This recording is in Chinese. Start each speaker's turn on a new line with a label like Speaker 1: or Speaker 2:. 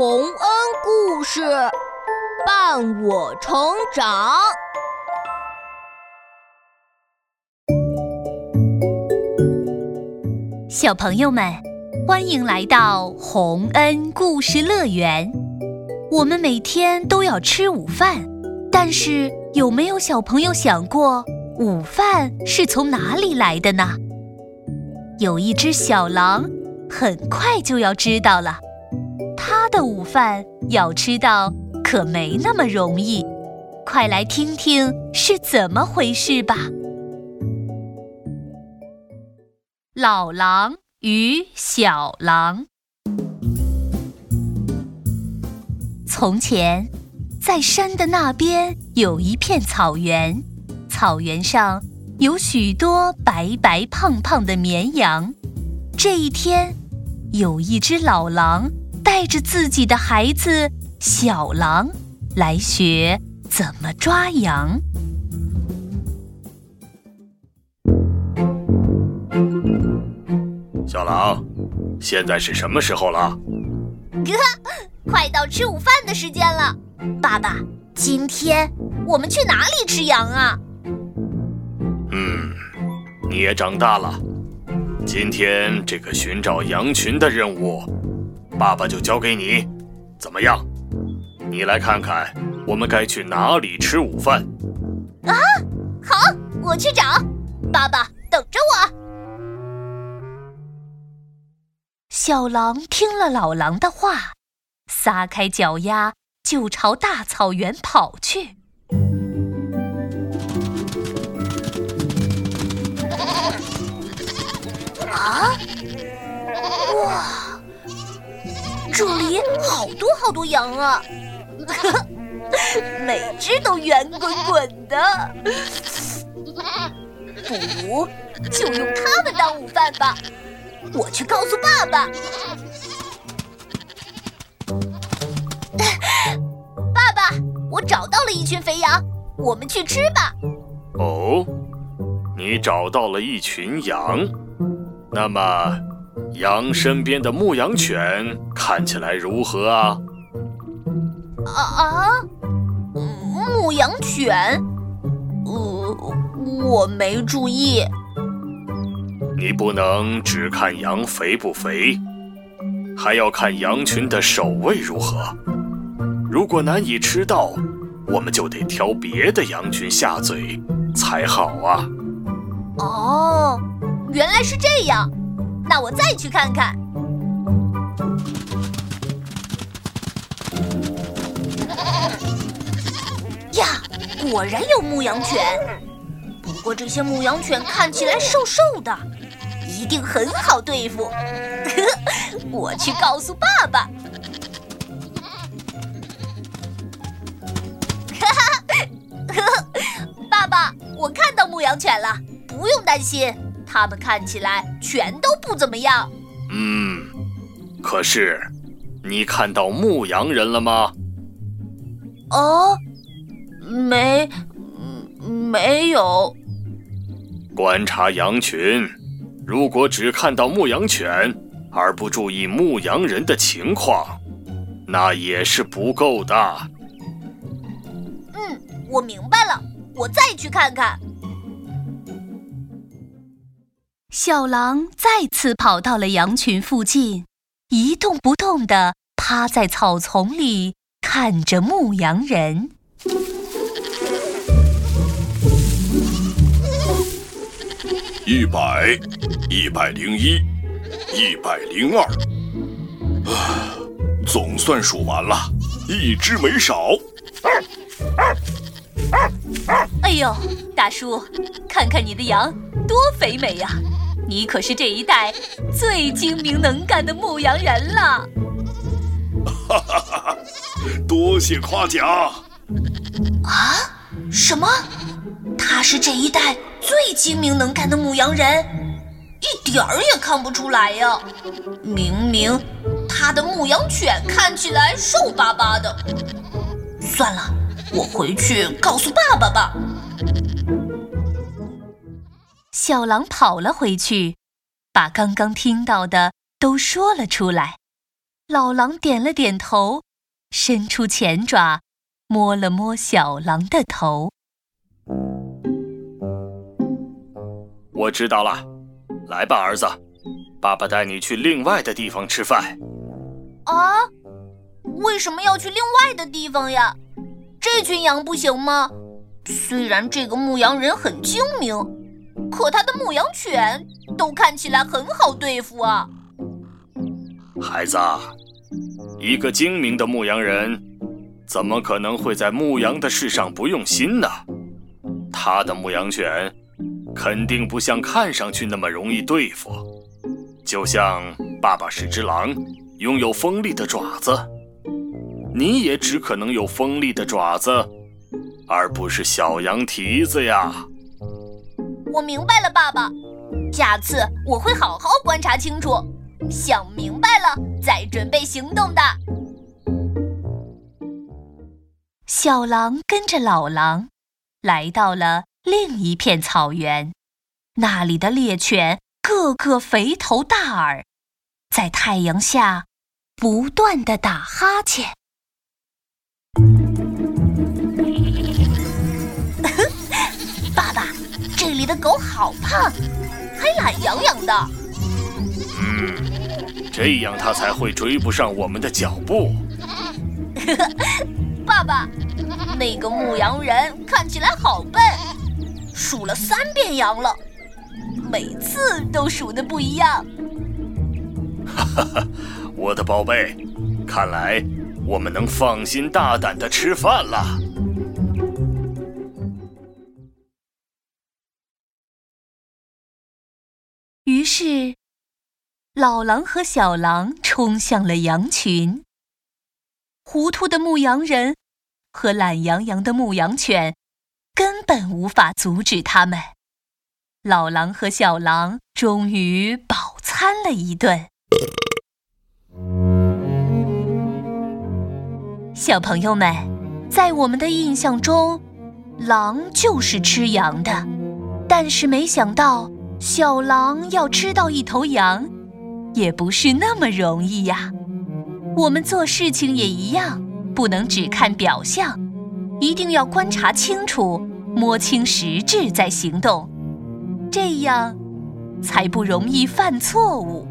Speaker 1: 洪恩故事伴我成长。
Speaker 2: 小朋友们，欢迎来到洪恩故事乐园。我们每天都要吃午饭，但是有没有小朋友想过，午饭是从哪里来的呢？有一只小狼，很快就要知道了。他的午饭要吃到可没那么容易，快来听听是怎么回事吧。老狼与小狼。从前，在山的那边有一片草原，草原上。有许多白白胖胖的绵羊。这一天，有一只老狼带着自己的孩子小狼来学怎么抓羊。
Speaker 3: 小狼，现在是什么时候了？
Speaker 4: 哥，快到吃午饭的时间了。爸爸，今天我们去哪里吃羊啊？
Speaker 3: 嗯，你也长大了。今天这个寻找羊群的任务，爸爸就交给你。怎么样？你来看看，我们该去哪里吃午饭？
Speaker 4: 啊，好，我去找。爸爸等着我。
Speaker 2: 小狼听了老狼的话，撒开脚丫就朝大草原跑去。
Speaker 4: 啊！这里好多好多羊啊，每只都圆滚滚的。不如就用它们当午饭吧。我去告诉爸爸。爸爸，我找到了一群肥羊，我们去吃吧。
Speaker 3: 哦，你找到了一群羊。那么，羊身边的牧羊犬看起来如何啊？
Speaker 4: 啊啊！牧羊犬？呃，我没注意。
Speaker 3: 你不能只看羊肥不肥，还要看羊群的守卫如何。如果难以吃到，我们就得挑别的羊群下嘴才好啊。
Speaker 4: 哦。原来是这样，那我再去看看。呀，果然有牧羊犬，不过这些牧羊犬看起来瘦瘦的，一定很好对付。我去告诉爸爸。爸爸，我看到牧羊犬了，不用担心。他们看起来全都不怎么样。
Speaker 3: 嗯，可是你看到牧羊人了吗？
Speaker 4: 哦，没，没有。
Speaker 3: 观察羊群，如果只看到牧羊犬而不注意牧羊人的情况，那也是不够的。
Speaker 4: 嗯，我明白了，我再去看看。
Speaker 2: 小狼再次跑到了羊群附近，一动不动地趴在草丛里看着牧羊人。
Speaker 5: 一百，一百零一，一百零二，啊，总算数完了，一只没少。
Speaker 2: 哎呦，大叔，看看你的羊多肥美呀！你可是这一代最精明能干的牧羊人了！
Speaker 5: 哈哈哈！多谢夸奖。
Speaker 4: 啊？什么？他是这一代最精明能干的牧羊人？一点儿也看不出来呀！明明他的牧羊犬看起来瘦巴巴的。算了，我回去告诉爸爸吧。
Speaker 2: 小狼跑了回去，把刚刚听到的都说了出来。老狼点了点头，伸出前爪，摸了摸小狼的头。
Speaker 3: 我知道了，来吧，儿子，爸爸带你去另外的地方吃饭。
Speaker 4: 啊？为什么要去另外的地方呀？这群羊不行吗？虽然这个牧羊人很精明，可他的牧羊犬都看起来很好对付啊。
Speaker 3: 孩子，一个精明的牧羊人，怎么可能会在牧羊的事上不用心呢？他的牧羊犬。肯定不像看上去那么容易对付，就像爸爸是只狼，拥有锋利的爪子，你也只可能有锋利的爪子，而不是小羊蹄子呀。
Speaker 4: 我明白了，爸爸，下次我会好好观察清楚，想明白了再准备行动的。
Speaker 2: 小狼跟着老狼，来到了。另一片草原，那里的猎犬个个肥头大耳，在太阳下不断的打哈欠。
Speaker 4: 的狗好胖，还懒洋洋的。
Speaker 3: 嗯，这样它才会追不上我们的脚步。
Speaker 4: 爸爸，那个牧羊人看起来好笨。数了三遍羊了，每次都数的不一样。
Speaker 3: 哈哈哈，我的宝贝，看来我们能放心大胆的吃饭了。
Speaker 2: 是，老狼和小狼冲向了羊群。糊涂的牧羊人和懒洋洋的牧羊犬。根本无法阻止他们。老狼和小狼终于饱餐了一顿。小朋友们，在我们的印象中，狼就是吃羊的。但是没想到，小狼要吃到一头羊，也不是那么容易呀。我们做事情也一样，不能只看表象。一定要观察清楚，摸清实质再行动，这样才不容易犯错误。